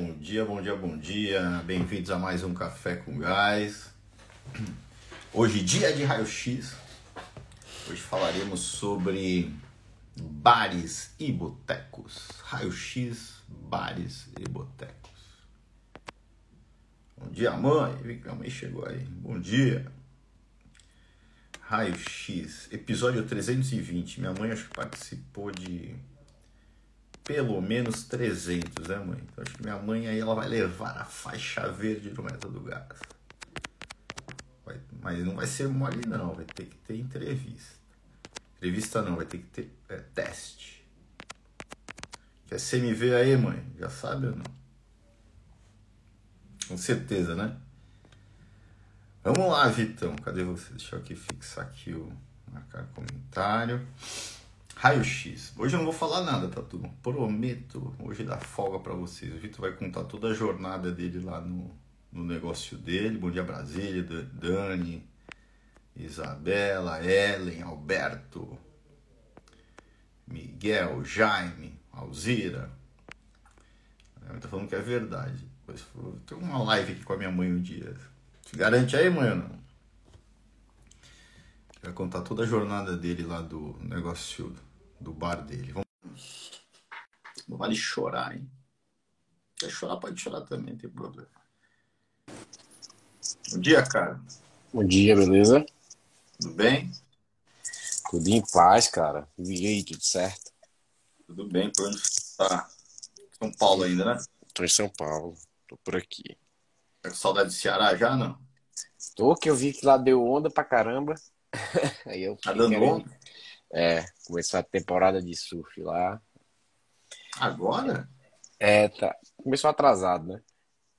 Bom dia, bom dia, bom dia. Bem-vindos a mais um Café com Gás. Hoje, dia de raio-x. Hoje falaremos sobre bares e botecos. Raio-x, bares e botecos. Bom dia, mãe. A mãe chegou aí. Bom dia. Raio-X, episódio 320. Minha mãe acho que participou de pelo menos 300, né, mãe? Então, acho que minha mãe aí ela vai levar a faixa verde do método gás. Vai, mas não vai ser mole, não. Vai ter que ter entrevista. Entrevista não, vai ter que ter é, teste. Quer CMV aí, mãe? Já sabe ou não? Com certeza, né? Vamos lá, Vitão. Cadê você? Deixa eu aqui fixar aqui o marcar comentário. Raio X. Hoje eu não vou falar nada, tá tudo. Prometo hoje dá folga para vocês. O Vitor vai contar toda a jornada dele lá no, no negócio dele. Bom dia Brasília, Dani, Isabela, Ellen, Alberto, Miguel, Jaime, Alzira. Ela tá falando que é verdade. Depois tem uma live aqui com a minha mãe um dia. Se garante aí, mãe, não? Vai contar toda a jornada dele lá do negócio do bar dele. Vamos... Não vale chorar, hein? Quer chorar, pode chorar também, não tem problema. Bom dia, cara. Bom dia, beleza? Tudo bem? Tudo em paz, cara. E aí, tudo certo? Tudo bem, por onde você tá? São Paulo ainda, né? Tô em São Paulo, tô por aqui. Tá com saudade do Ceará já, não? Tô, que eu vi que lá deu onda pra caramba. aí eu tá dando querendo... onda? É, começou a temporada de surf lá. Agora? É, tá. Começou atrasado, né?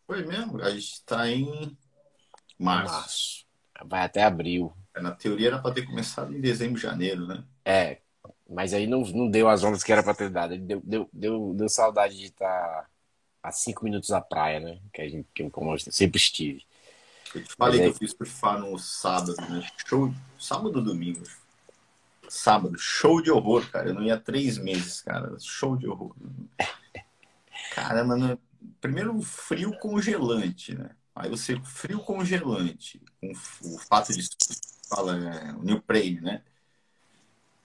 Foi mesmo. A gente tá em março. março. Vai até abril. É, na teoria era para ter começado em dezembro, janeiro, né? É, mas aí não, não deu as ondas que era para ter dado. Deu, deu, deu, deu saudade de estar tá a cinco minutos da praia, né? Que a gente, que, como eu sempre estive. Eu te falei que eu fiz surfar no sábado, né? Show. Sábado ou domingo? Sábado, show de horror, cara. Eu não ia há três meses, cara. Show de horror. Caramba, no... primeiro frio congelante, né? Aí você, frio congelante, com o fato de fala, é, o neoprene, né?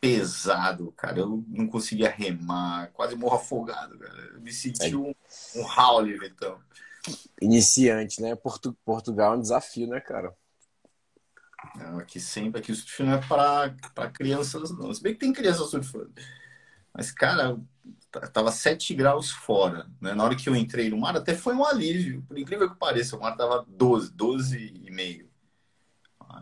Pesado, cara. Eu não conseguia remar, quase morro afogado, cara. Eu me senti é. um, um Howley, então. Iniciante, né? Portu Portugal é um desafio, né, cara? Não, aqui sempre, aqui o surf não é para crianças, não. Se bem que tem crianças surfando. Mas, cara, tava 7 graus fora. Né? Na hora que eu entrei no mar, até foi um alívio. Por incrível que pareça, o mar tava 12, 12 e meio.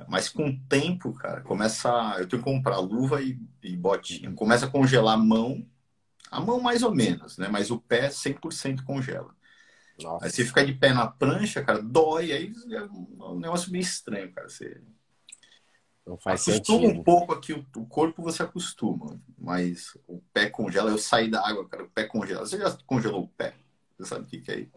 Mas com o tempo, cara, começa. Eu tenho que comprar luva e, e botinha. Começa a congelar a mão. A mão mais ou menos, né? Mas o pé 100% congela. Nossa. Aí você fica de pé na prancha, cara, dói. Aí é um negócio meio estranho, cara. Você não faz acostuma sentido. um pouco aqui, o corpo você acostuma, mas o pé congela. Eu saí da água, cara, o pé congela. Você já congelou o pé? Você sabe o que, que é isso?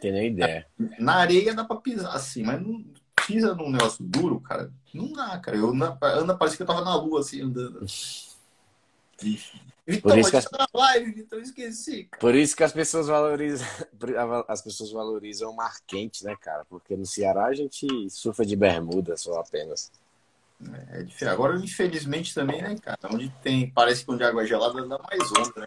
Tem nem ideia. Na areia dá pra pisar assim, mas não pisa num negócio duro, cara. Não dá, cara. Eu anda, parece que eu tava na lua assim, andando. Então, por isso que as... na live, então esqueci. Cara. Por isso que as pessoas valorizam, as pessoas valorizam o mar quente, né, cara? Porque no Ceará a gente surfa de bermuda só apenas. É, é Agora, infelizmente, também, né, cara? Onde tem. Parece que onde a água é gelada dá mais onda, né?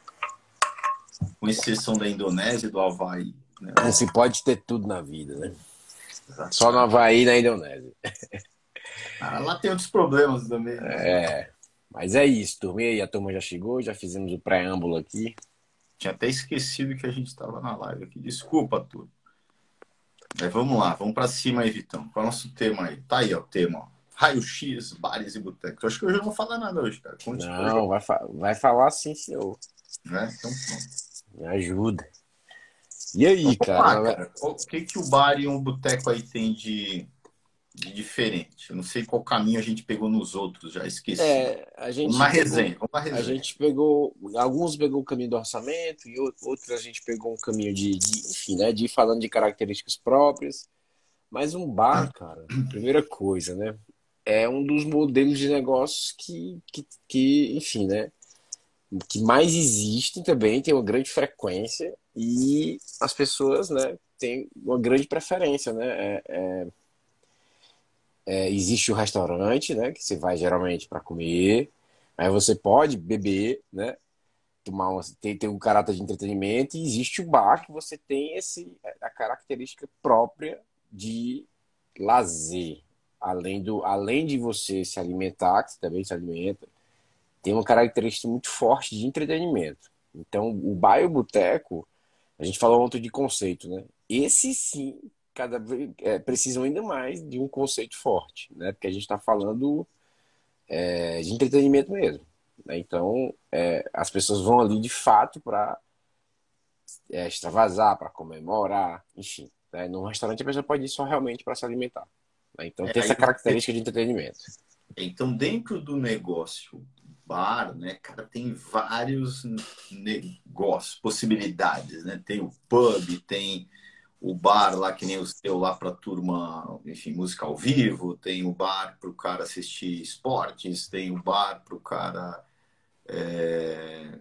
Com exceção da Indonésia e do Havaí. Né? Não se pode ter tudo na vida, né? Só no Havaí e na Indonésia. Ah, lá tem outros problemas também. Né? É. Mas é isso, turma. E aí, a turma já chegou, já fizemos o preâmbulo aqui. Tinha até esquecido que a gente estava na live aqui. Desculpa, turma. Mas vamos lá, vamos para cima aí, Vitão. Qual é o nosso tema aí? Tá aí, ó, o tema, ó raio-x, bares e botecos. Acho que hoje eu não vou falar nada hoje, cara. Conte não, vai, fa vai falar sim, senhor. Né? Então, pronto. Me ajuda. E aí, então, cara? Lá, cara? O que, que o bar e um boteco aí tem de, de diferente? Eu não sei qual caminho a gente pegou nos outros, já esqueci. É, a gente uma resenha, uma resenha. A gente pegou, alguns pegou o caminho do orçamento e outros a gente pegou um caminho de, de enfim, né, de ir falando de características próprias. Mas um bar, cara, primeira coisa, né? É um dos modelos de negócios que, que, que enfim, né? que mais existem também, tem uma grande frequência e as pessoas, né, têm uma grande preferência, né? É, é, é, existe o restaurante, né, que você vai geralmente para comer, aí você pode beber, né, tomar uma, tem, tem um caráter de entretenimento e existe o bar que você tem esse a característica própria de lazer, além do além de você se alimentar, que você também se alimenta, tem uma característica muito forte de entretenimento. Então, o bar e o boteco, a gente falou ontem de conceito, né? Esse sim, cada vez é, precisam ainda mais de um conceito forte, né? Porque a gente está falando é, de entretenimento mesmo. Né? Então, é, as pessoas vão ali de fato para é, extravasar, para comemorar, enfim. Né? Num restaurante a pessoa pode ir só realmente para se alimentar. Né? Então, tem essa característica de entretenimento. Então, dentro do negócio bar, né, cara, tem vários negócios, possibilidades, né? Tem o pub, tem o bar lá que nem o seu lá para turma, enfim, música ao vivo, tem o bar para o cara assistir esportes, tem o bar para o cara é...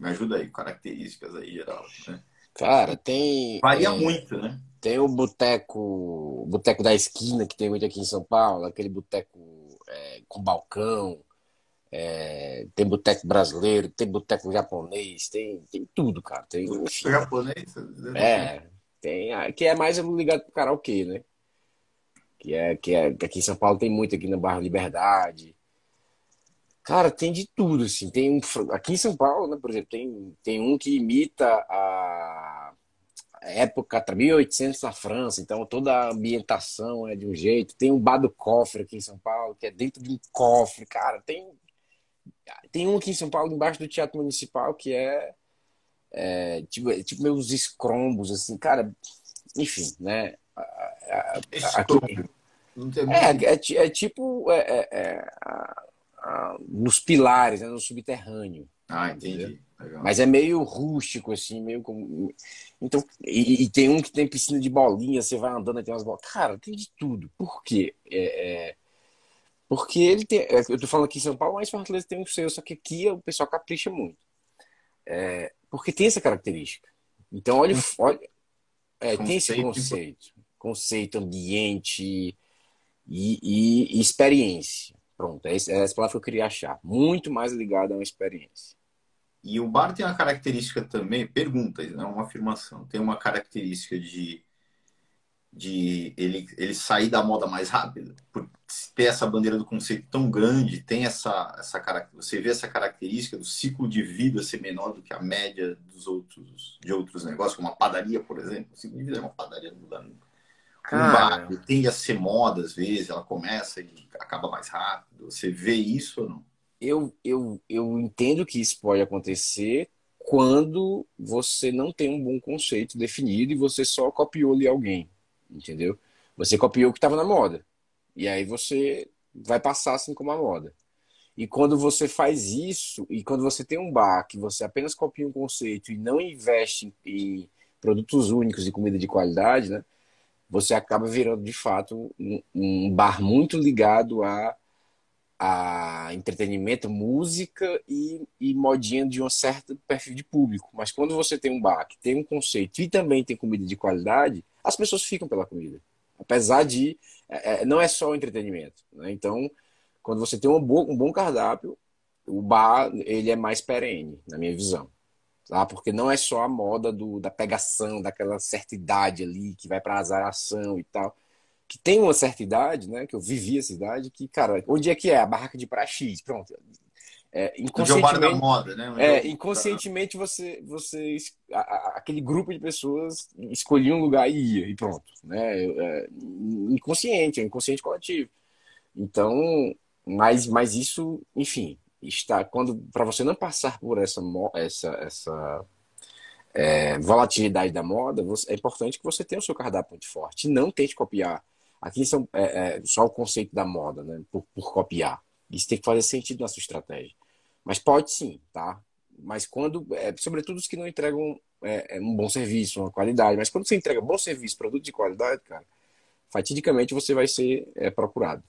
me ajuda aí, características aí geral, né? Cara, tem varia é, muito, né? Tem o boteco, boteco da esquina que tem muito aqui em São Paulo, aquele boteco é, com balcão, é, tem boteco brasileiro, tem boteco japonês, tem, tem tudo, cara. Tem, enfim, japonês? É, tem, que é mais ligado pro karaokê, né? Que é, que é que aqui em São Paulo tem muito aqui no bairro Liberdade. Cara, tem de tudo, assim. Tem um, aqui em São Paulo, né, por exemplo, tem, tem um que imita a época 1800 na França, então toda a ambientação é de um jeito. Tem um bar do cofre aqui em São Paulo, que é dentro de um cofre, cara. Tem tem um aqui em São Paulo, embaixo do Teatro Municipal, que é, é tipo, é, tipo meus escrombos, assim, cara, enfim, né? Aqui, é, é, é, tipo é, nos pilares, né, no subterrâneo. Ah, entendi. Mas é meio rústico, assim, meio como. Então, e, e, tem um que tem piscina de bolinha, você vai andando e tem umas bolas. Cara, tem de tudo. Por quê? É, é, porque ele tem. É, eu tô falando aqui em São Paulo, mas Fortaleza tem um seu, só que aqui o pessoal capricha muito. É, porque tem essa característica. Então, olha, olha é, tem esse conceito. Conceito, ambiente e, e, e experiência. Pronto, é essa palavra que eu queria achar. Muito mais ligado a uma experiência. E o bar tem uma característica também, pergunta, não uma afirmação, tem uma característica de de ele, ele sair da moda mais rápido, por ter essa bandeira do conceito tão grande, tem essa, essa você vê essa característica do ciclo de vida ser menor do que a média dos outros de outros negócios, como a padaria, por exemplo. O ciclo de vida é uma padaria não muda nunca. Um bar tende a ser moda às vezes, ela começa e acaba mais rápido. Você vê isso ou não? Eu, eu, eu entendo que isso pode acontecer quando você não tem um bom conceito definido e você só copiou ali alguém entendeu? Você copiou o que estava na moda. E aí você vai passar assim como a moda. E quando você faz isso, e quando você tem um bar que você apenas copia um conceito e não investe em produtos únicos e comida de qualidade, né? Você acaba virando de fato um, um bar muito ligado a, a entretenimento, música e, e modinha de um certo perfil de público. Mas quando você tem um bar que tem um conceito e também tem comida de qualidade, as pessoas ficam pela comida. Apesar de. É, é, não é só o entretenimento. Né? Então, quando você tem um bom, um bom cardápio, o bar ele é mais perene, na minha visão. Tá? Porque não é só a moda do, da pegação, daquela certa idade ali, que vai para azaração e tal. Que tem uma certa idade, né? Que eu vivi essa idade, que, cara, onde é que é? A barraca de praia X. Pronto. É, inconscientemente, moda, né? É, inconscientemente você, você aquele grupo de pessoas escolhia um lugar e ia e pronto, né? É, inconsciente, é inconsciente coletivo. Então, mas, mas isso, enfim, está quando para você não passar por essa essa essa é, volatilidade da moda, você, é importante que você tenha o seu cardápio muito forte. Não tente copiar. Aqui são é, é, só o conceito da moda, né? Por, por copiar. Isso tem que fazer sentido na sua estratégia. Mas pode sim, tá? Mas quando, é, sobretudo os que não entregam é, é, um bom serviço, uma qualidade, mas quando você entrega bom serviço, produto de qualidade, cara, fatidicamente você vai ser é, procurado.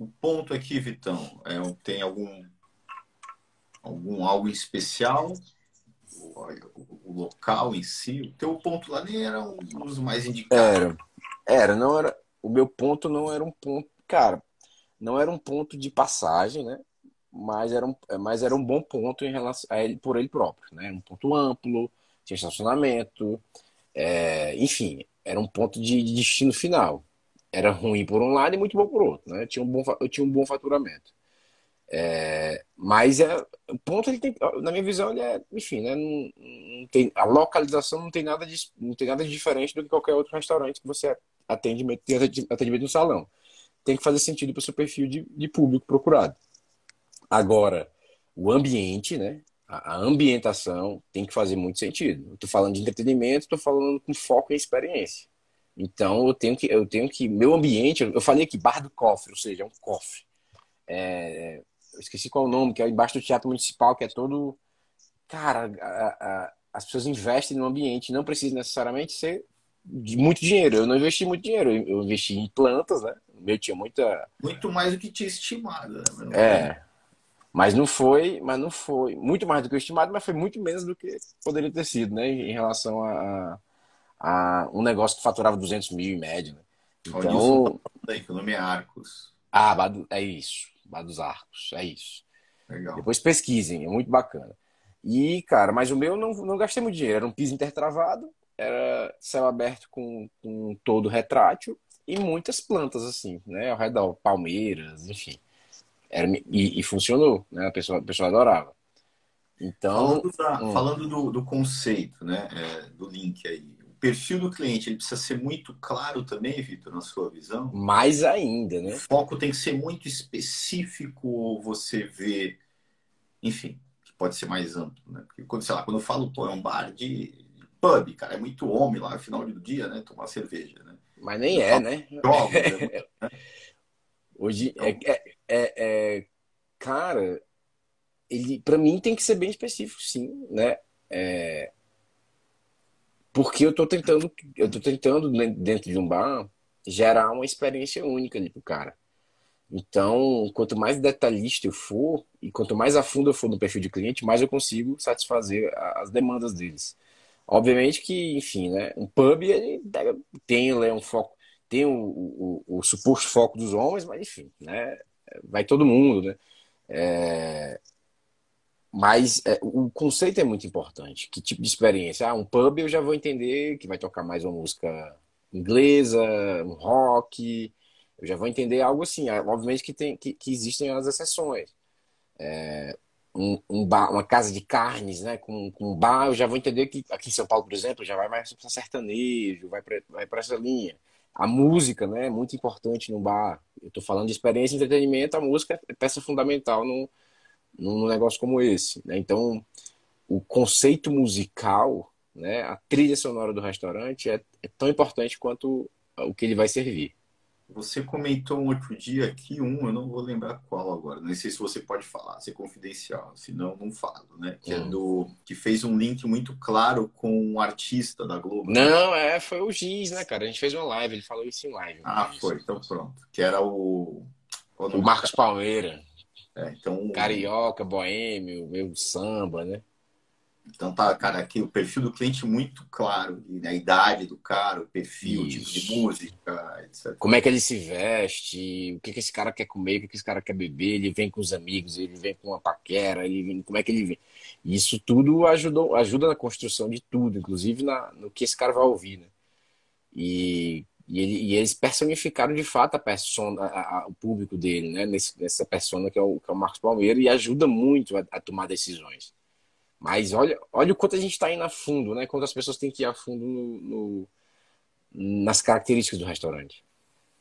O ponto aqui, Vitão, é, tem algum Algum algo especial? O, o, local em si? O teu ponto lá nem era um dos mais indicados. Era, era, não era. O meu ponto não era um ponto. Cara, não era um ponto de passagem, né? Mas era um, mas era um bom ponto em relação a ele por ele próprio, né? Um ponto amplo, tinha estacionamento, é, enfim, era um ponto de, de, destino final. Era ruim por um lado e muito bom por outro, né? Tinha um bom, eu tinha um bom faturamento. É, mas é, o ponto ele tem, na minha visão, ele é, enfim, né? Não, não tem, a localização não tem nada de, não tem nada de diferente do que qualquer outro restaurante que você atende, atendimento no salão tem que fazer sentido para o seu perfil de, de público procurado. Agora, o ambiente, né? A, ambientação tem que fazer muito sentido. Estou falando de entretenimento, estou falando com foco em experiência. Então eu tenho que, eu tenho que, meu ambiente, eu falei aqui bar do cofre, ou seja, é um cofre. É, eu esqueci qual é o nome, que é embaixo do Teatro Municipal, que é todo, cara, a, a, as pessoas investem no ambiente, não precisa necessariamente ser de muito dinheiro. Eu não investi muito dinheiro, eu investi em plantas, né? Meu tinha muita. Muito mais do que tinha estimado. Né? É. Mas não foi, mas não foi muito mais do que o estimado, mas foi muito menos do que poderia ter sido, né? Em relação a, a um negócio que faturava 200 mil em média. Né? Então. Que o nome é Arcos. Ah, é isso. Bar dos Arcos, é isso. Legal. Depois pesquisem, é muito bacana. E, cara, mas o meu não, não gastei muito dinheiro. Era um piso intertravado, era céu aberto com, com todo retrátil e muitas plantas, assim, né? Ao redor, palmeiras, enfim. Era, e, e funcionou, né? A pessoa, a pessoa adorava. Então. Falando, da, hum. falando do, do, conceito, né? É, do link aí. Perfil do cliente ele precisa ser muito claro também, Vitor, na sua visão? Mais ainda, né? O foco tem que ser muito específico ou você vê. Enfim, pode ser mais amplo, né? Porque quando, sei lá, quando eu falo, pô, é um bar de pub, cara, é muito homem lá no final do dia, né? Tomar cerveja, né? Mas nem é, né? Jogos, né? Hoje então... é, é, é, é, cara, ele para mim tem que ser bem específico, sim, né? É, porque eu tô tentando, eu tô tentando dentro de um bar gerar uma experiência única ali pro cara. Então, quanto mais detalhista eu for e quanto mais a fundo eu for no perfil de cliente, mais eu consigo satisfazer as demandas deles. Obviamente que, enfim, né? Um pub ele tem né, um foco, tem o, o, o, suposto foco dos homens, mas enfim, né? Vai todo mundo, né? É... Mas é, o conceito é muito importante. Que tipo de experiência? Ah, um pub eu já vou entender que vai tocar mais uma música inglesa, um rock. Eu já vou entender algo assim. Ah, obviamente que, tem, que, que existem as exceções. É, um, um bar, uma casa de carnes, né, com, com um bar, eu já vou entender que aqui em São Paulo, por exemplo, já vai mais para sertanejo, vai para essa linha. A música, né, é muito importante no bar. Eu estou falando de experiência e entretenimento, a música é peça fundamental num, num negócio como esse. Né? Então, o conceito musical, né, a trilha sonora do restaurante é, é tão importante quanto o que ele vai servir. Você comentou um outro dia aqui, um, eu não vou lembrar qual agora, não sei se você pode falar, se é confidencial, senão não falo, né? Que é hum. é do. que fez um link muito claro com um artista da Globo. Né? Não, né? é, foi o Giz, né, cara? A gente fez uma live, ele falou isso em live. Ah, foi, então pronto. Que era o. O, o Marcos Palmeira. É, então. Carioca, boêmio, meu samba, né? Então tá, cara, aqui o perfil do cliente muito claro, né? a idade do cara, o perfil, Isso. o tipo de música, etc. Como é que ele se veste, o que, que esse cara quer comer, o que, que esse cara quer beber, ele vem com os amigos, ele vem com uma paquera, ele vem, como é que ele vem. Isso tudo ajudou, ajuda na construção de tudo, inclusive na, no que esse cara vai ouvir, né? E, e, ele, e eles personificaram de fato a persona, a, a, o público dele, né? Nesse, nessa persona que é, o, que é o Marcos Palmeira, e ajuda muito a, a tomar decisões. Mas olha, olha o quanto a gente está indo a fundo, né? Quanto as pessoas têm que ir a fundo no, no, nas características do restaurante.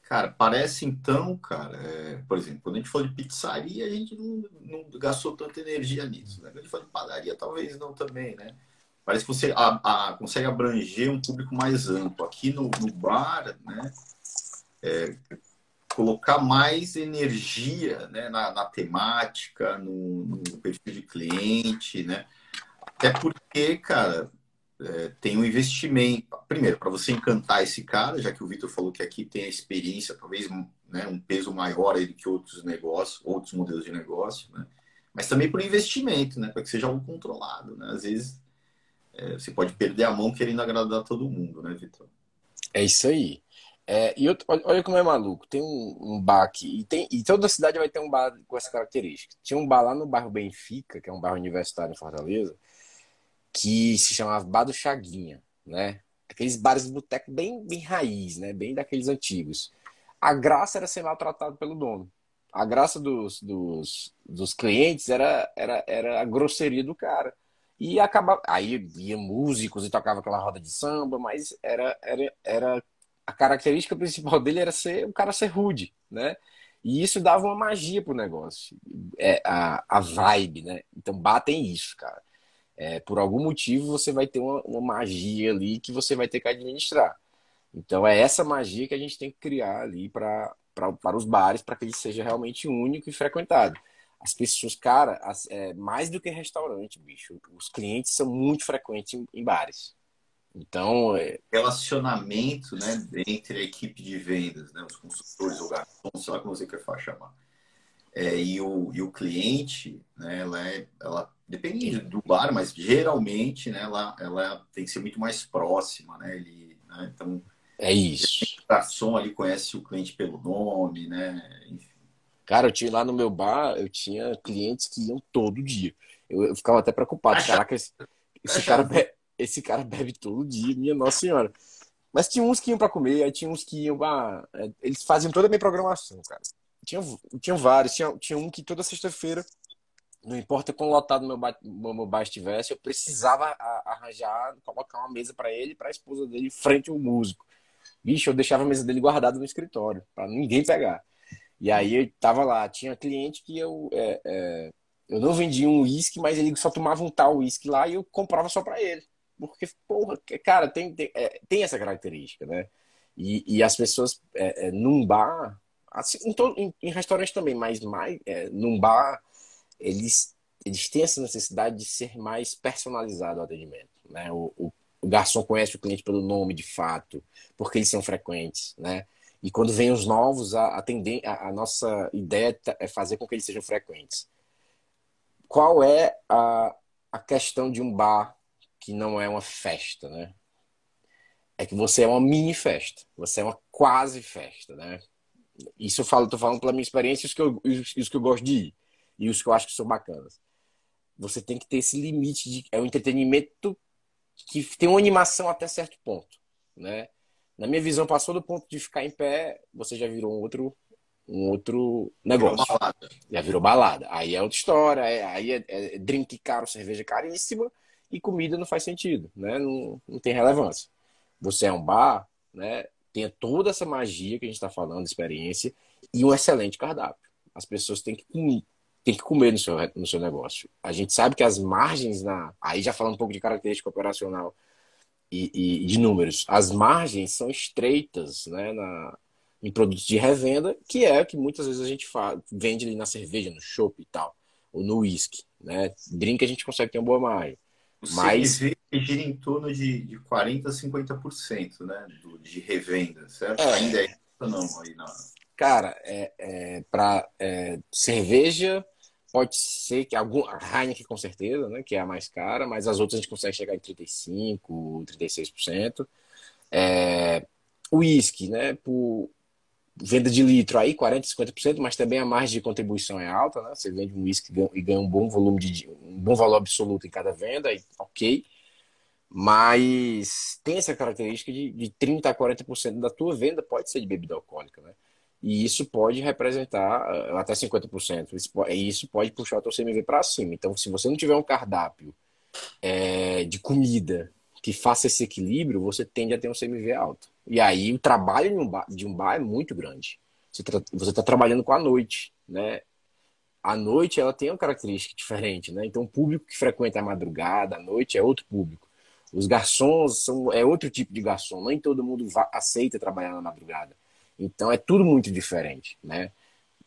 Cara, parece então, cara, é, por exemplo, quando a gente falou de pizzaria, a gente não, não gastou tanta energia nisso. Né? Quando a gente falou de padaria, talvez não também, né? Parece que você a, a, consegue abranger um público mais amplo. Aqui no, no bar, né? É, colocar mais energia né, na, na temática, no, no perfil de cliente, né? Até porque, cara, é, tem um investimento. Primeiro, para você encantar esse cara, já que o Vitor falou que aqui tem a experiência, talvez né, um peso maior aí do que outros negócios, outros modelos de negócio, né? Mas também por investimento, né? Para que seja algo controlado, né? Às vezes é, você pode perder a mão querendo agradar todo mundo, né, Vitor? É isso aí. É, e outro, olha como é maluco. Tem um, um, bar aqui, e, tem, e toda cidade vai ter um bar com essa característica. Tinha um bar lá no bairro Benfica, que é um bairro universitário em Fortaleza, que se chamava Bar do Chaguinha, né? Aqueles bares de boteco bem, bem raiz, né? Bem daqueles antigos. A graça era ser maltratado pelo dono. A graça dos, dos, dos clientes era, era, era a grosseria do cara. E acabava. Aí ia músicos e tocava aquela roda de samba, mas era, era, era a característica principal dele era ser o cara ser rude, né? E isso dava uma magia pro negócio, é, a, a vibe, né? Então batem isso, cara. É, por algum motivo você vai ter uma, uma, magia ali que você vai ter que administrar. Então é essa magia que a gente tem que criar ali para para os bares para que ele seja realmente único e frequentado. As pessoas, cara, as, é, mais do que restaurante, bicho, os clientes são muito frequentes em, em bares. Então, é... relacionamento, né, entre a equipe de vendas, né, os consultores, o garçom, sei lá como você quer chamar, é, e, o, e o cliente, né, ela, é, ela depende do bar, mas geralmente, né, ela, ela tem que ser muito mais próxima, né, ele, né, então é isso. O garçom ali conhece o cliente pelo nome, né, enfim. Cara, eu tinha lá no meu bar, eu tinha clientes que iam todo dia. Eu, eu ficava até preocupado. Caraca, esse, esse cara, esse cara bebe todo dia, minha Nossa Senhora. Mas tinha uns que iam para comer, aí tinha uns que iam. Ah, eles faziam toda a minha programação, cara. Tinha, tinha vários. Tinha, tinha um que toda sexta-feira, não importa quão lotado meu bar, meu bar estivesse, eu precisava arranjar, colocar uma mesa para ele e para a esposa dele frente ao músico. Bicho, eu deixava a mesa dele guardada no escritório, para ninguém pegar. E aí eu tava lá, tinha cliente que eu. É, é, eu não vendia um uísque, mas ele só tomava um tal uísque lá e eu comprava só para ele. Porque, porra, cara, tem, tem, é, tem essa característica, né? E, e as pessoas é, é, num bar, assim, em, todo, em, em restaurante também, mas mais, é, num bar, eles, eles têm essa necessidade de ser mais personalizado o atendimento. Né? O, o, o garçom conhece o cliente pelo nome de fato, porque eles são frequentes, né? E quando vem os novos, a, a, a, a nossa ideia é fazer com que eles sejam frequentes. Qual é a, a questão de um bar que não é uma festa, né? É que você é uma mini festa, você é uma quase festa, né? Isso eu falo, tô falando pela minha experiência, os que os, os que eu gosto de ir e os que eu acho que são bacanas. Você tem que ter esse limite de é um entretenimento que tem uma animação até certo ponto, né? Na minha visão, passou do ponto de ficar em pé, você já virou um outro um outro negócio. Virou já virou balada. Aí é outra história, é, aí é, é drink caro, cerveja caríssima, e comida não faz sentido, né? Não, não tem relevância. Você é um bar, né? Tem toda essa magia que a gente está falando, experiência, e um excelente cardápio. As pessoas têm que comer, têm que comer no seu, no seu negócio. A gente sabe que as margens na. Aí já falando um pouco de característica operacional e, e de números, as margens são estreitas né, na, em produtos de revenda, que é o que muitas vezes a gente faz, vende ali na cerveja, no chopp e tal, ou no whisky. Né? Drink a gente consegue ter uma boa margem. O Mas gira em torno de, de 40% a 50% né, do, de revenda, certo? É, Ainda é isso não aí na. Cara, é, é, para é, cerveja pode ser que algum a Heineken com certeza, né, que é a mais cara, mas as outras a gente consegue chegar em 35, 36%. É, whisky, né, por venda de litro aí 40, 50%, mas também a margem de contribuição é alta, né? Você vende um whisky e ganha um bom volume de um bom valor absoluto em cada venda, ok. Mas tem essa característica de, de 30 a 40% da tua venda pode ser de bebida alcoólica, né? E isso pode representar uh, até 50%. Isso, isso pode puxar o teu CMV para cima. Então, se você não tiver um cardápio é, de comida que faça esse equilíbrio, você tende a ter um CMV alto. E aí o trabalho de um bar, de um bar é muito grande. Você está trabalhando com a noite, né? A noite ela tem uma característica diferente, né? Então o público que frequenta a madrugada, a noite é outro público. Os garçons são é outro tipo de garçom. Nem todo mundo aceita trabalhar na madrugada. Então é tudo muito diferente, né?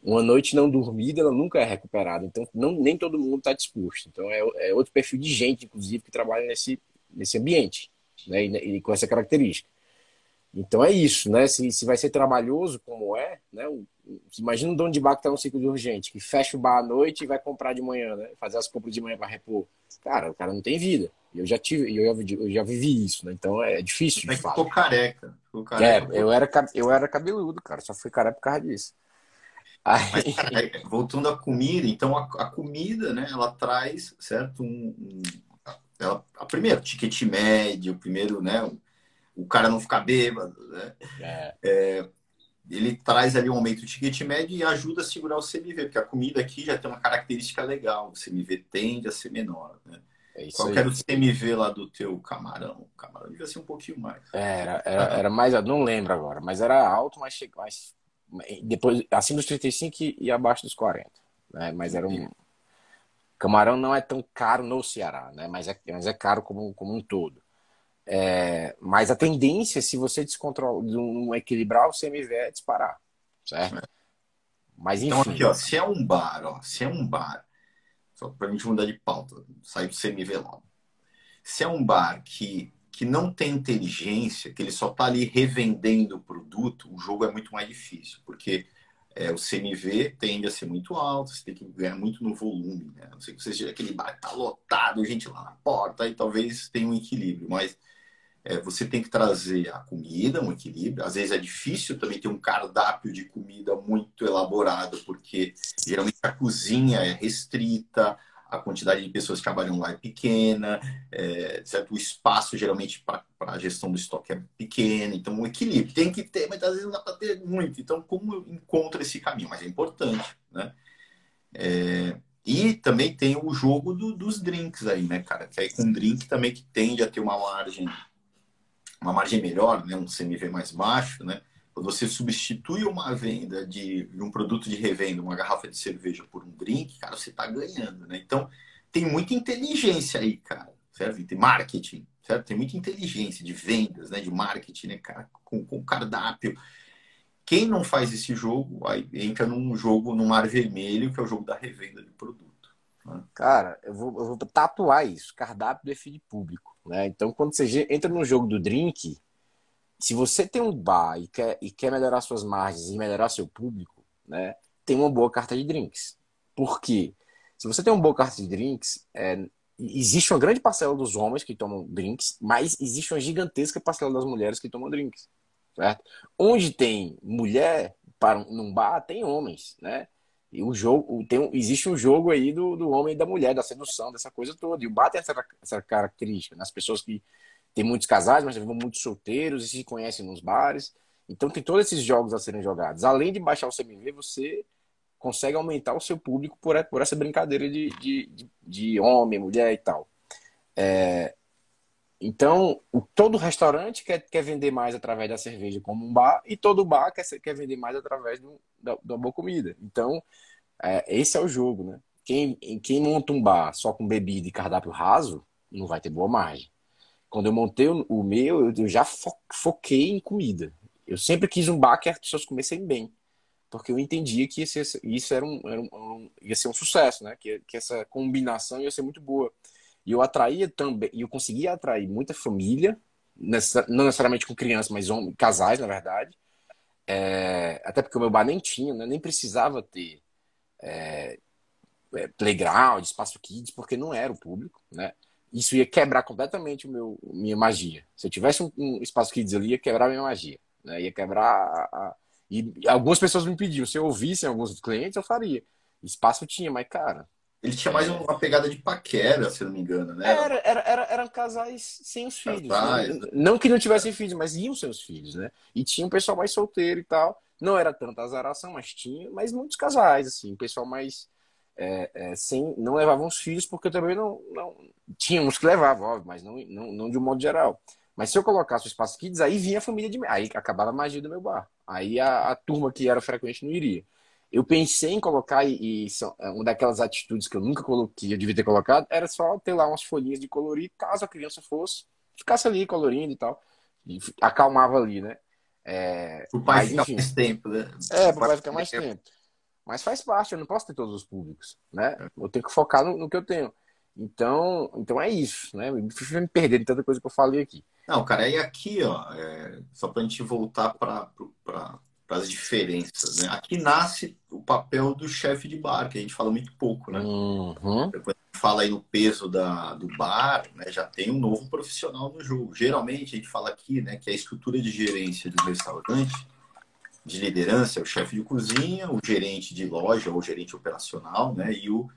Uma noite não dormida, ela nunca é recuperada. Então não, nem todo mundo está disposto. Então é, é outro perfil de gente, inclusive, que trabalha nesse nesse ambiente, né? E, e, com essa característica. Então é isso, né? Se, se vai ser trabalhoso como é, né? Imagina um dono de bar que tá no ciclo de urgente, que fecha o bar à noite e vai comprar de manhã, né? Fazer as compras de manhã para repor. Cara, o cara não tem vida. Eu já tive, eu já, eu já vivi isso, né? Então é difícil de falar. Ficou careca. Ficou careca. É, eu era, eu era cabeludo, cara. Só fui careca por causa disso. Aí... Mas, cara, voltando à comida, então a, a, comida, né? Ela traz, certo? Um, um ela, a primeiro, ticket médio, o primeiro, né? O, o cara não ficar bêbado, né? É. É, ele traz ali um aumento do ticket médio e ajuda a segurar o CMV, porque a comida aqui já tem uma característica legal. O CMV tende a ser menor, né? É Qual era o CMV lá do teu camarão? O camarão devia ser um pouquinho mais. Era, era, era mais, não lembro agora, mas era alto, mas, mais depois acima dos 35 e abaixo dos 40. Né? Mas era um. Camarão não é tão caro no Ceará, né? mas, é, mas é caro como, como um todo. É, mas a tendência, se você descontrolar, não equilibrar, o CMV é disparar, certo? É. Mas então, enfim. Então aqui, ó, se é um bar, ó, se é um bar, só gente mudar de pauta, sair do logo. Se é um bar que, que não tem inteligência, que ele só está ali revendendo o produto, o jogo é muito mais difícil, porque é, o CMV tende a ser muito alto, você tem que ganhar muito no volume, né? Não sei que seja aquele bar que tá lotado, gente lá na porta, e talvez tenha um equilíbrio, mas é, você tem que trazer a comida, um equilíbrio. Às vezes é difícil também ter um cardápio de comida muito elaborado, porque geralmente a cozinha é restrita, a quantidade de pessoas que trabalham lá é pequena, é, certo? o espaço geralmente para a gestão do estoque é pequeno, então um equilíbrio tem que ter, mas às vezes não dá para ter muito. Então, como eu encontro esse caminho? Mas é importante, né? É, e também tem o jogo do, dos drinks aí, né, cara? Que aí com drink também que tende a ter uma margem uma margem melhor, né, um CMV mais baixo, né? Quando você substitui uma venda de, de um produto de revenda, uma garrafa de cerveja por um drink, cara, você está ganhando, né? Então, tem muita inteligência aí, cara, certo? Tem marketing, certo? Tem muita inteligência de vendas, né? De marketing, né, cara? Com, com cardápio. Quem não faz esse jogo, aí entra num jogo, num mar vermelho, que é o jogo da revenda de produto. Né? Cara, eu vou, eu vou tatuar isso. Cardápio define público. Né? Então, quando você entra no jogo do drink, se você tem um bar e quer, e quer melhorar suas margens e melhorar seu público, né, tem uma boa carta de drinks. Por quê? Se você tem uma boa carta de drinks, é, existe uma grande parcela dos homens que tomam drinks, mas existe uma gigantesca parcela das mulheres que tomam drinks. Certo? Onde tem mulher para num bar, tem homens, né? E o jogo, tem, existe um jogo aí do, do homem e da mulher, da sedução, dessa coisa toda. E o bar tem essa, essa característica, nas né? pessoas que tem muitos casais, mas vão muitos solteiros e se conhecem nos bares. Então tem todos esses jogos a serem jogados. Além de baixar o CMV, você consegue aumentar o seu público por, por essa brincadeira de, de, de, de homem, mulher e tal. É, então, o, todo restaurante quer, quer vender mais através da cerveja como um bar, e todo bar quer, quer vender mais através do, da, da boa comida. Então, é, esse é o jogo, né? Quem, quem monta um bar só com bebida e cardápio raso, não vai ter boa margem. Quando eu montei o, o meu, eu, eu já fo, foquei em comida. Eu sempre quis um bar que as pessoas comessem bem. Porque eu entendia que ser, isso era um, era um, ia ser um sucesso, né? Que, que essa combinação ia ser muito boa. E eu atraía também, e eu conseguia atrair muita família, não necessariamente com crianças, mas homens, casais, na verdade. É, até porque o meu bar nem tinha, né? nem precisava ter é, é, playground, espaço kids, porque não era o público, né? Isso ia quebrar completamente o meu, minha magia. Se eu tivesse um, um espaço kids ali, ia quebrar a minha magia. Né? Ia quebrar a, a... E algumas pessoas me pediam, se eu ouvisse alguns clientes, eu faria. Espaço tinha, mas, cara, ele tinha mais uma pegada de paquera, se não me engano, né? Era, era, era, eram casais sem os filhos. Casais, né? Não que não tivessem filhos, mas iam seus filhos, né? E tinha um pessoal mais solteiro e tal. Não era tanta azaração, mas tinha, mas muitos casais, assim, pessoal mais. É, é, sem, não levavam os filhos, porque também não, não. Tinha uns que levavam, óbvio, mas não, não, não de um modo geral. Mas se eu colocasse o espaço kids, aí vinha a família de. Aí acabava a magia do meu bar. Aí a, a turma que era frequente não iria. Eu pensei em colocar, e, e são, é, uma daquelas atitudes que eu nunca coloquei, eu devia ter colocado, era só ter lá umas folhinhas de colorir, caso a criança fosse, ficasse ali colorindo e tal. E acalmava ali, né? É, o pai fica mais tempo, né? É, o pai ficar mais tempo. Mas faz parte, eu não posso ter todos os públicos, né? Eu tenho que focar no, no que eu tenho. Então, então é isso, né? Prefiro me perder de tanta coisa que eu falei aqui. Não, cara, e aqui, ó, é, só pra gente voltar para as diferenças. Né? Aqui nasce o papel do chefe de bar, que a gente fala muito pouco, né? Uhum. Depois fala aí no peso da, do bar, né? já tem um novo profissional no jogo. Geralmente a gente fala aqui né, que a estrutura de gerência do restaurante, de liderança, é o chefe de cozinha, o gerente de loja ou gerente operacional, né? E o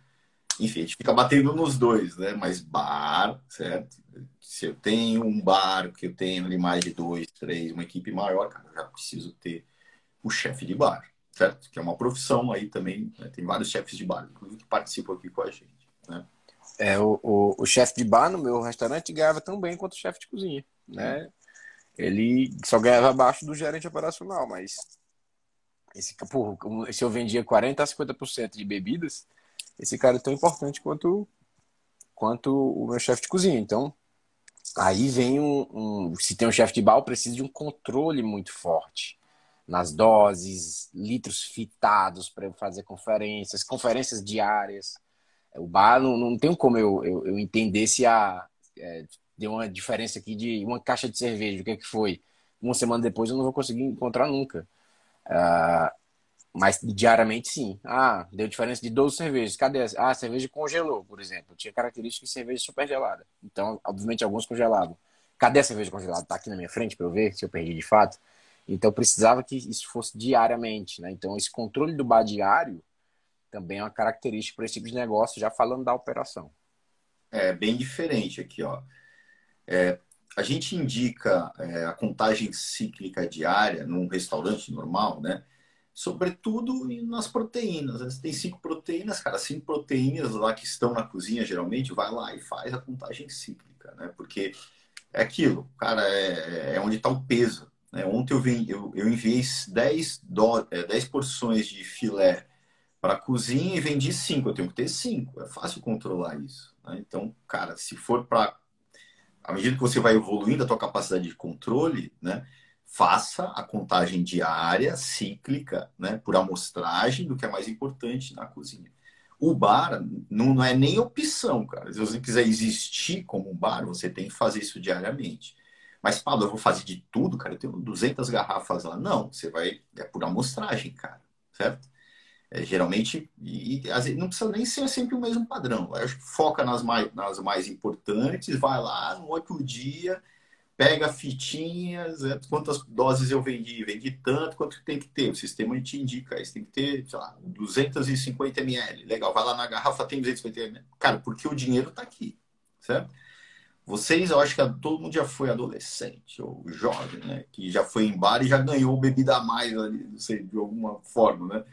enfim, a gente fica batendo nos dois, né? Mas bar, certo? Se eu tenho um bar que eu tenho ali mais de dois, três, uma equipe maior, cara, eu já preciso ter o chefe de bar, certo? Que é uma profissão aí também. Né? Tem vários chefes de bar, que participam aqui com a gente, né? É, o, o, o chefe de bar no meu restaurante ganhava tão bem quanto o chefe de cozinha, né? Ele só ganhava abaixo do gerente operacional, mas esse, porra, se eu vendia 40 a 50% de bebidas, esse cara é tão importante quanto, quanto o meu chefe de cozinha. Então, aí vem um, um se tem um chefe de bar, precisa de um controle muito forte nas doses, litros fitados para eu fazer conferências, conferências diárias. O bar não, não tem como eu, eu, eu entender se a, é, deu uma diferença aqui de uma caixa de cerveja, o que, é que foi. Uma semana depois eu não vou conseguir encontrar nunca. Uh, mas diariamente sim. Ah, deu diferença de 12 cervejas. Cadê? Ah, a cerveja congelou, por exemplo. Tinha característica de cerveja super gelada. Então, obviamente, alguns congelavam. Cadê a cerveja congelada? Tá aqui na minha frente para eu ver se eu perdi de fato. Então, precisava que isso fosse diariamente, né? Então, esse controle do bar diário também é uma característica para esse tipo de negócio, já falando da operação. É bem diferente aqui, ó. É, a gente indica é, a contagem cíclica diária num restaurante normal, né? sobretudo nas proteínas. Né? Tem cinco proteínas, cara, cinco proteínas lá que estão na cozinha, geralmente, vai lá e faz a contagem cíclica, né? Porque é aquilo, cara, é, é onde está o peso. Né? Ontem eu, vim, eu, eu enviei 10, do, é, 10 porções de filé para a cozinha e vendi cinco. Eu tenho que ter cinco. É fácil controlar isso. Né? Então, cara, se for para. À medida que você vai evoluindo a tua capacidade de controle, né? faça a contagem diária, cíclica, né, por amostragem, do que é mais importante na cozinha. O bar não é nem opção, cara. Se você quiser existir como um bar, você tem que fazer isso diariamente. Mas, Pablo, eu vou fazer de tudo, cara. Eu tenho 200 garrafas lá. Não, você vai. É por amostragem, cara. Certo? É, geralmente, e, e, não precisa nem ser sempre o mesmo padrão. Eu acho que foca nas mais, nas mais importantes, vai lá no outro dia pega fitinhas, é, quantas doses eu vendi, vendi tanto, quanto tem que ter. O sistema te indica isso, tem que ter, sei lá, 250 ml. Legal, vai lá na garrafa, tem 250 ml. Cara, porque o dinheiro está aqui, certo? Vocês, eu acho que todo mundo já foi adolescente ou jovem, né? Que já foi em bar e já ganhou bebida a mais ali, não sei, de alguma forma, né?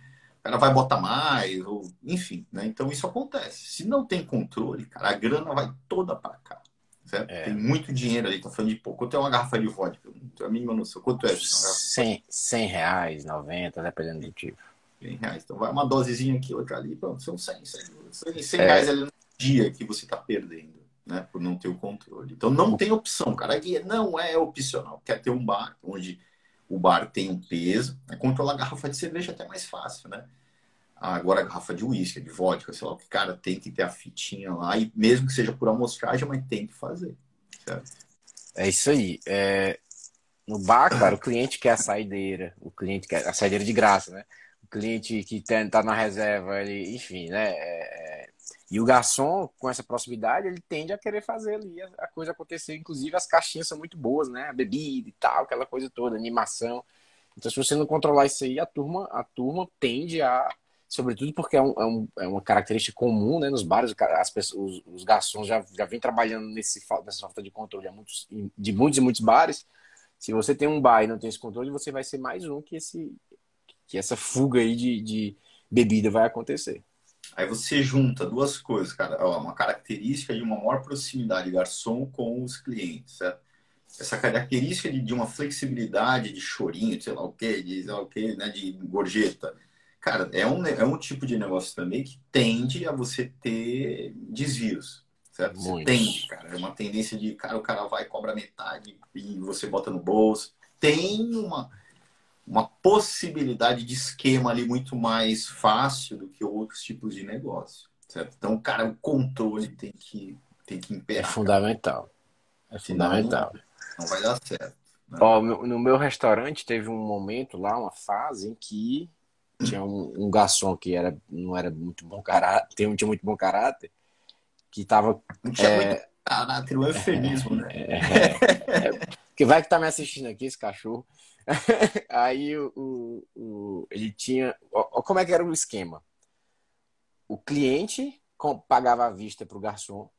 O cara vai botar mais, ou enfim, né? Então isso acontece. Se não tem controle, cara, a grana vai toda para cá. Certo? É. Tem muito dinheiro ali, tá falando de pouco. Quanto é uma garrafa de vodka? Não tenho a mínima noção. Quanto é? 100, 100 reais, 90, dependendo do tipo. 100 reais. Então vai uma dosezinha aqui, outra ali, pronto, são 100. 100, 100 é. reais ali no dia que você tá perdendo, né? Por não ter o controle. Então não tem opção, cara. Aqui não é opcional. Quer ter um bar onde o bar tem um peso, né? controlar a garrafa de cerveja é até mais fácil, né? agora a garrafa de uísque, de vodka, sei lá, o que cara tem que ter a fitinha lá, e mesmo que seja por amostragem, mas tem que fazer. Certo? É isso aí. É... No bar, cara, o cliente quer a saideira, o cliente quer a saideira de graça, né? O cliente que tá na reserva, ele, enfim, né? É... e o garçom, com essa proximidade, ele tende a querer fazer ali a coisa acontecer. Inclusive, as caixinhas são muito boas, né? A bebida e tal, aquela coisa toda, animação. Então, se você não controlar isso aí, a turma, a turma tende a sobretudo porque é, um, é, um, é, uma característica comum né, nos bares, as pessoas, os, os garçons já, já vêm trabalhando nesse, nessa falta de controle muitos, de muitos e muitos bares. Se você tem um bar e não tem esse controle, você vai ser mais um que, esse, que essa fuga aí de, de bebida vai acontecer. Aí você junta duas coisas, cara. Uma característica de uma maior proximidade garçom com os clientes, certo? Essa característica de, de uma flexibilidade de chorinho, sei lá o quê, de, sei lá o quê, né, de gorjeta Cara, é um, é um tipo de negócio também que tende a você ter desvios, certo? Você tende, cara. É uma tendência de, cara, o cara vai cobra metade e você bota no bolso. Tem uma, uma possibilidade de esquema ali muito mais fácil do que outros tipos de negócio, certo? Então, cara, o controle tem que, tem que imperar. É fundamental. É fundamental. Não, não vai dar certo. Né? Ó, no meu restaurante teve um momento lá, uma fase em que tinha um, um garçom que era, não era muito bom caráter, não tinha muito bom caráter, que tava. Não tinha é... muito caráter, o eufemismo, né? É, é, é, que vai que tá me assistindo aqui, esse cachorro. Aí o, o, ele tinha. Ó, como é que era o esquema? O cliente pagava à vista para o garçom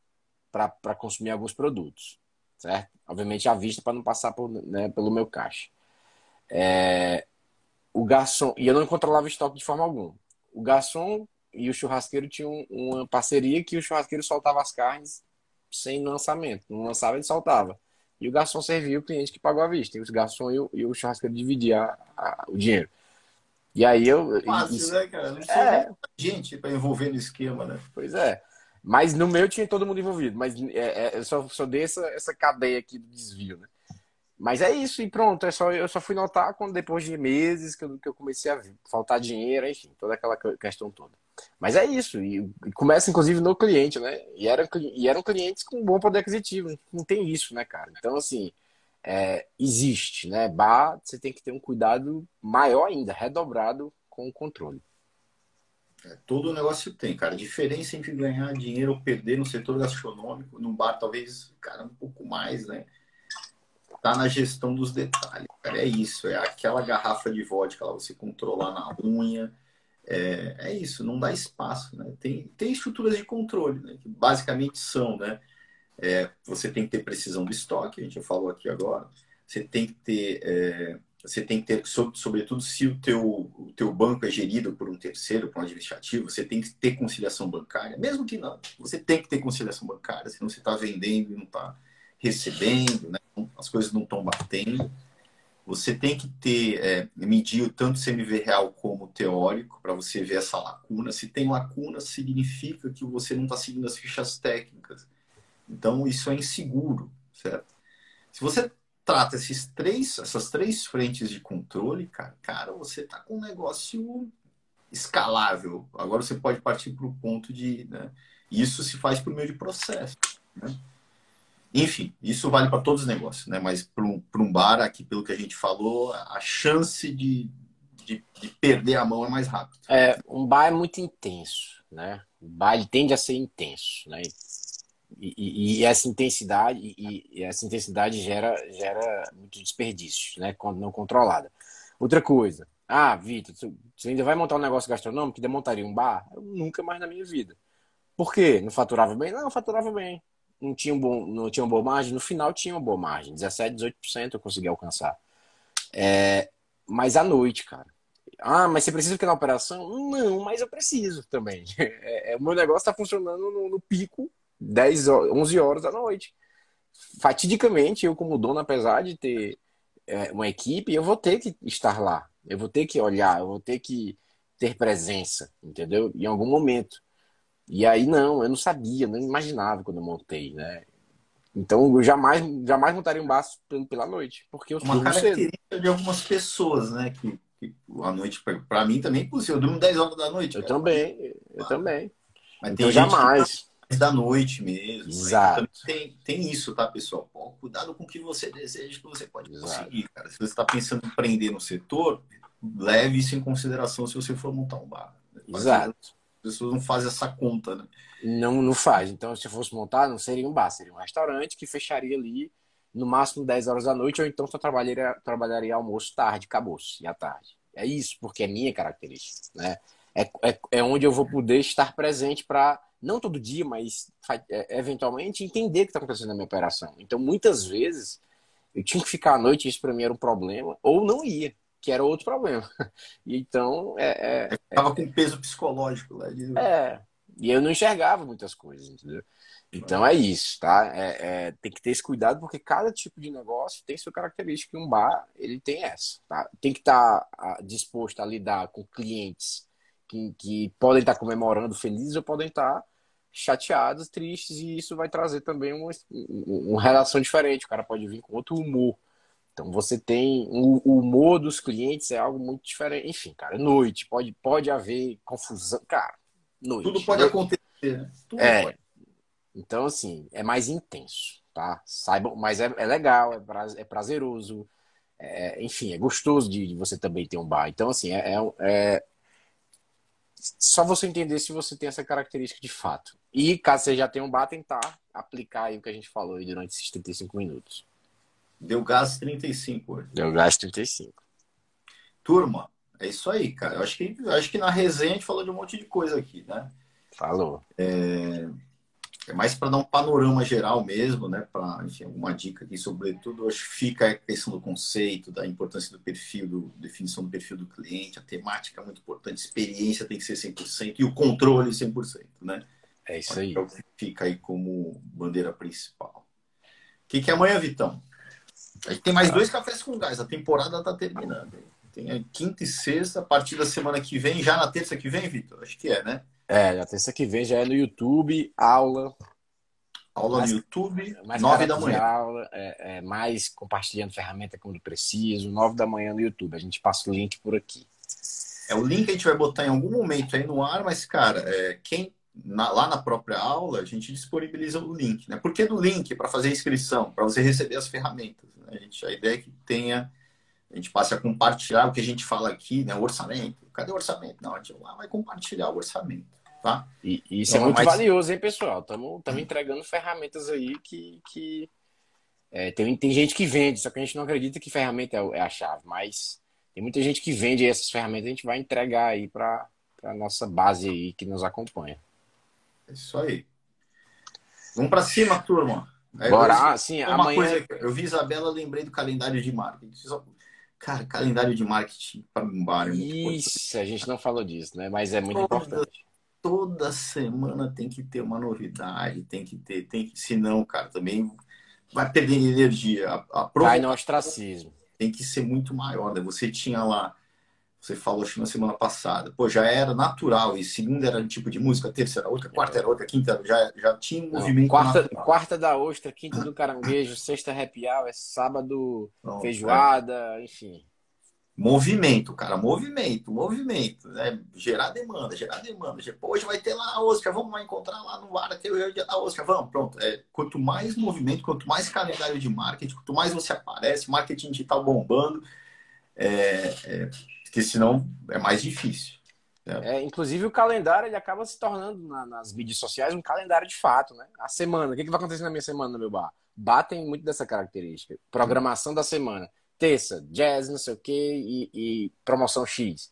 para consumir alguns produtos, certo? Obviamente à vista para não passar por, né, pelo meu caixa. É, o garçom e eu não controlava o estoque de forma alguma. O garçom e o churrasqueiro tinham uma parceria que o churrasqueiro soltava as carnes sem lançamento, não lançava ele soltava. E o garçom servia o cliente que pagou à vista. E o garçom e o, e o churrasqueiro dividiam o dinheiro. E aí eu. Fácil, isso, né, cara? Não tinha é... gente para envolver no esquema, né? Pois é. Mas no meu tinha todo mundo envolvido. Mas é, é, eu só, só dei essa, essa cadeia aqui do desvio, né? Mas é isso, e pronto. É só, eu só fui notar quando depois de meses que eu, que eu comecei a faltar dinheiro, enfim, toda aquela questão toda. Mas é isso, e, começa inclusive no cliente, né? E eram, e eram clientes com bom poder aquisitivo. Não tem isso, né, cara? Então, assim, é, existe, né? Bar, você tem que ter um cuidado maior ainda, redobrado com o controle. É, todo negócio tem, cara. Diferença entre ganhar dinheiro ou perder no setor gastronômico, num bar, talvez, cara, um pouco mais, né? Tá na gestão dos detalhes, cara. É isso. É aquela garrafa de vodka lá, você controlar na unha. É, é isso, não dá espaço, né? Tem, tem estruturas de controle, né? Que basicamente são, né? É, você tem que ter precisão do estoque, a gente já falou aqui agora. Você tem que ter... É, você tem que ter, sobretudo se o teu, o teu banco é gerido por um terceiro, por um administrativo, você tem que ter conciliação bancária, mesmo que não, você tem que ter conciliação bancária, senão você está vendendo e não está recebendo, né? as coisas não estão batendo. Você tem que ter, é, medir tanto CMV real como teórico, para você ver essa lacuna. Se tem lacuna, significa que você não está seguindo as fichas técnicas. Então, isso é inseguro, certo? Se você trata esses três, essas três frentes de controle, cara, cara, você tá com um negócio escalável. Agora você pode partir para o ponto de. Né, isso se faz por meio de processo. Né? Enfim, isso vale para todos os negócios, né? Mas para um, um bar, aqui, pelo que a gente falou, a chance de, de, de perder a mão é mais rápida. É, um bar é muito intenso, né? O bar ele tende a ser intenso, né? E, e, essa intensidade e, e, essa intensidade gera gera muito desperdício, né? Quando não controlada. Outra coisa, ah, Vitor, você ainda vai montar um negócio gastronômico que demontaria um bar? Eu nunca mais na minha vida. Por quê? Não faturava bem? Não, faturava bem. Não tinha, um bom, não tinha uma boa margem? No final tinha uma boa margem. 17, 18% eu consegui alcançar. É, mas à noite, cara. Ah, mas você precisa ficar na operação? Não, mas eu preciso também. É, é, o meu negócio está funcionando no, no pico 10, 11 horas da noite. Fatidicamente, eu como dono, apesar de ter é, uma equipe, eu vou ter que estar lá. Eu vou ter que olhar, eu vou ter que ter presença, entendeu? Em algum momento. E aí não, eu não sabia, não imaginava quando eu montei, né? Então eu jamais, jamais montaria um bar pela noite, porque eu Uma característica cedo. de algumas pessoas, né? Que, que a noite, para mim também é possível. Eu durmo 10 horas da noite. Eu cara. também, eu ah, também. Mas então jamais da noite mesmo. Exato. Tem, tem isso, tá, pessoal? Pô, cuidado com o que você deseja que você pode Exato. conseguir, cara. Se você está pensando em empreender no setor, leve isso em consideração se você for montar um bar. Exato. As pessoas não fazem essa conta, né? Não, não faz. Então, se fosse montar, não seria um bar, seria um restaurante que fecharia ali no máximo 10 horas da noite, ou então só trabalharia, trabalharia almoço tarde, acabou-se, e à tarde. É isso, porque é minha característica, né? É, é, é onde eu vou poder estar presente para não todo dia, mas é, eventualmente entender o que está acontecendo na minha operação. Então, muitas vezes, eu tinha que ficar à noite, isso para mim era um problema, ou não ia, que era outro problema. Então, é. é Estava é, com peso psicológico lá. De... É, e eu não enxergava muitas coisas, entendeu? Então é isso, tá? É, é, tem que ter esse cuidado porque cada tipo de negócio tem sua característica. E um bar, ele tem essa, tá? Tem que estar tá, disposto a lidar com clientes que, que podem estar tá comemorando felizes ou podem estar tá chateados, tristes, e isso vai trazer também uma, uma relação diferente. O cara pode vir com outro humor. Então você tem o, o humor dos clientes é algo muito diferente. Enfim, cara, noite pode pode haver confusão, cara. Noite. Tudo pode noite. acontecer. Né? Tudo é. Pode. Então assim é mais intenso, tá? Saibam, mas é, é legal, é, pra, é prazeroso. é, enfim, é gostoso de, você também ter um bar. Então, assim, é, é, é, só você entender se você tem essa característica de fato. E caso você já tenha um bar, tentar aplicar aí o que a gente falou aí durante esses 35 minutos. Deu gás 35 hoje. Deu gás 35. Turma, é isso aí, cara. Eu acho que, acho que na resenha a gente falou de um monte de coisa aqui, né? Falou. É, é mais para dar um panorama geral mesmo, né? Para, alguma dica aqui, sobretudo, acho que fica a questão do conceito, da importância do perfil, do, definição do perfil do cliente, a temática é muito importante, a experiência tem que ser 100% e o controle 100%, né? É isso aí. Então, fica aí como bandeira principal. O que, que é amanhã, Vitão? A gente tem mais dois cafés com gás, a temporada tá terminando. Tem a quinta e sexta, a partir da semana que vem, já na terça que vem, Vitor? Acho que é, né? É, na terça que vem já é no YouTube, aula. Aula mais, no YouTube, mais nove da manhã. Aula, é, é, mais compartilhando ferramenta quando preciso, nove da manhã no YouTube. A gente passa o link por aqui. É, o link a gente vai botar em algum momento aí no ar, mas, cara, é, quem na, lá na própria aula, a gente disponibiliza o link. Né? Por que do link? Para fazer a inscrição, para você receber as ferramentas. Né? A, gente, a ideia é que tenha a gente passe a compartilhar o que a gente fala aqui, né? O orçamento. Cadê o orçamento? Não, a gente vai compartilhar o orçamento, tá? E, e isso é então, é muito mais... valioso, hein, pessoal? Estamos entregando ferramentas aí que, que é, tem, tem gente que vende, só que a gente não acredita que ferramenta é, é a chave, mas tem muita gente que vende essas ferramentas, a gente vai entregar aí para a nossa base aí que nos acompanha. É isso aí. Vamos para cima, turma. Aí Bora, ah, sim, uma amanhã... Coisa, eu vi Isabela, lembrei do calendário de marketing. Cara, calendário de marketing para um bar é muito Isso, importante. a gente não falou disso, né? Mas é muito toda, importante. Toda semana tem que ter uma novidade, tem que ter, tem que, senão, cara, também vai perdendo energia. A, a Vai no ostracismo. Tem que ser muito maior, né? Você tinha lá você falou acho na semana passada. Pô, já era natural. E segunda era um tipo de música, terça era outra, quarta era outra, quinta já, já tinha um Não, movimento. Quarta, natural. quarta da ostra, quinta do caranguejo, sexta happy hour, é sábado Não, feijoada, é. enfim. Movimento, cara, movimento, movimento. Né? Gerar demanda, gerar demanda. Pô, hoje vai ter lá a Oscar, vamos lá encontrar lá no bar, até o dia da Oscar, vamos, pronto. É, quanto mais movimento, quanto mais calendário de marketing, quanto mais você aparece, marketing digital bombando, é, é porque senão é mais difícil. Né? É, inclusive o calendário ele acaba se tornando na, nas mídias sociais um calendário de fato, né? A semana, o que, que vai acontecer na minha semana no meu bar? Bar tem muito dessa característica. Programação da semana. Terça, jazz, não sei o quê, e, e promoção X.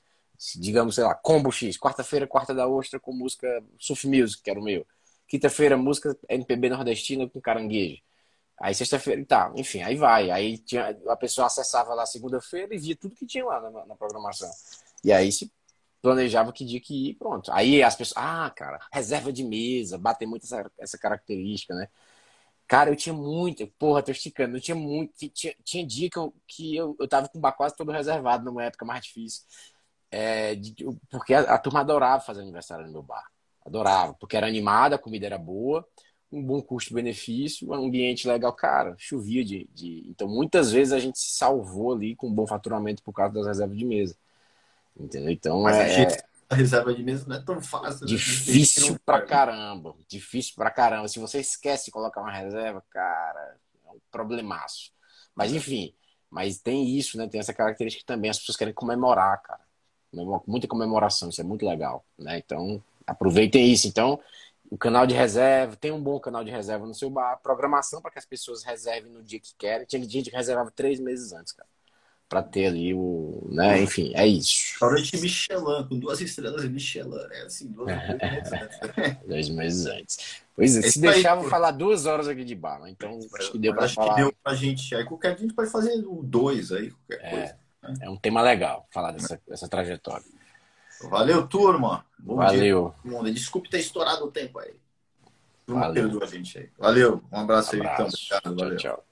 Digamos, sei lá, combo X. Quarta-feira, quarta da ostra com música surf music, que era o meu. Quinta-feira, música MPB nordestina com caranguejo. Aí sexta-feira tal, enfim, aí vai. Aí tinha, a pessoa acessava lá segunda-feira e via tudo que tinha lá na, na, programação. E aí se planejava que dia que ir, pronto. Aí as pessoas, ah, cara, reserva de mesa, bater muito essa, essa característica, né? Cara, eu tinha muito, porra, tô esticando, eu tinha muito, tinha, tinha dia que eu, que eu, eu tava com o bar quase todo reservado numa época mais difícil. É, de, porque a, a turma adorava fazer aniversário no meu bar. Adorava, porque era animada, a comida era boa um bom custo-benefício, um ambiente legal. Cara, chovia de, de, Então, muitas vezes a gente se salvou ali com um bom faturamento por causa das reservas de mesa. Entendeu? Então, Mas é... a, gente, a reserva de mesa não é tão fácil. Né? Difícil pra caramba. Difícil pra caramba. Se você esquece de colocar uma reserva, cara, é um problemaço. Mas, enfim, mas tem isso, né? Tem essa característica também. As pessoas querem comemorar, cara. Muita comemoração, isso é muito legal, né? Então, aproveitem isso. Então, o canal de reserva, tem um bom canal de reserva no seu bar, programação para que as pessoas reservem no dia que querem. Tinha gente que reservava três meses antes, cara. Pra ter ali o. Né? Enfim, é isso. Restaurante Michelin, com duas estrelas Michelin. É assim, dois meses antes. dois meses antes. Pois é, se deixar, vou falar duas horas aqui de bar, né? Então acho que deu para falar. Que deu pra gente. Aí qualquer dia a gente pode fazer o dois aí, qualquer é, coisa. Né? É um tema legal falar dessa, dessa trajetória. Valeu, turma. Bom Valeu. Dia. Desculpe ter estourado o tempo aí. Valeu. a gente aí. Valeu. Um abraço, um abraço. aí, então. Obrigado. Valeu. tchau. tchau.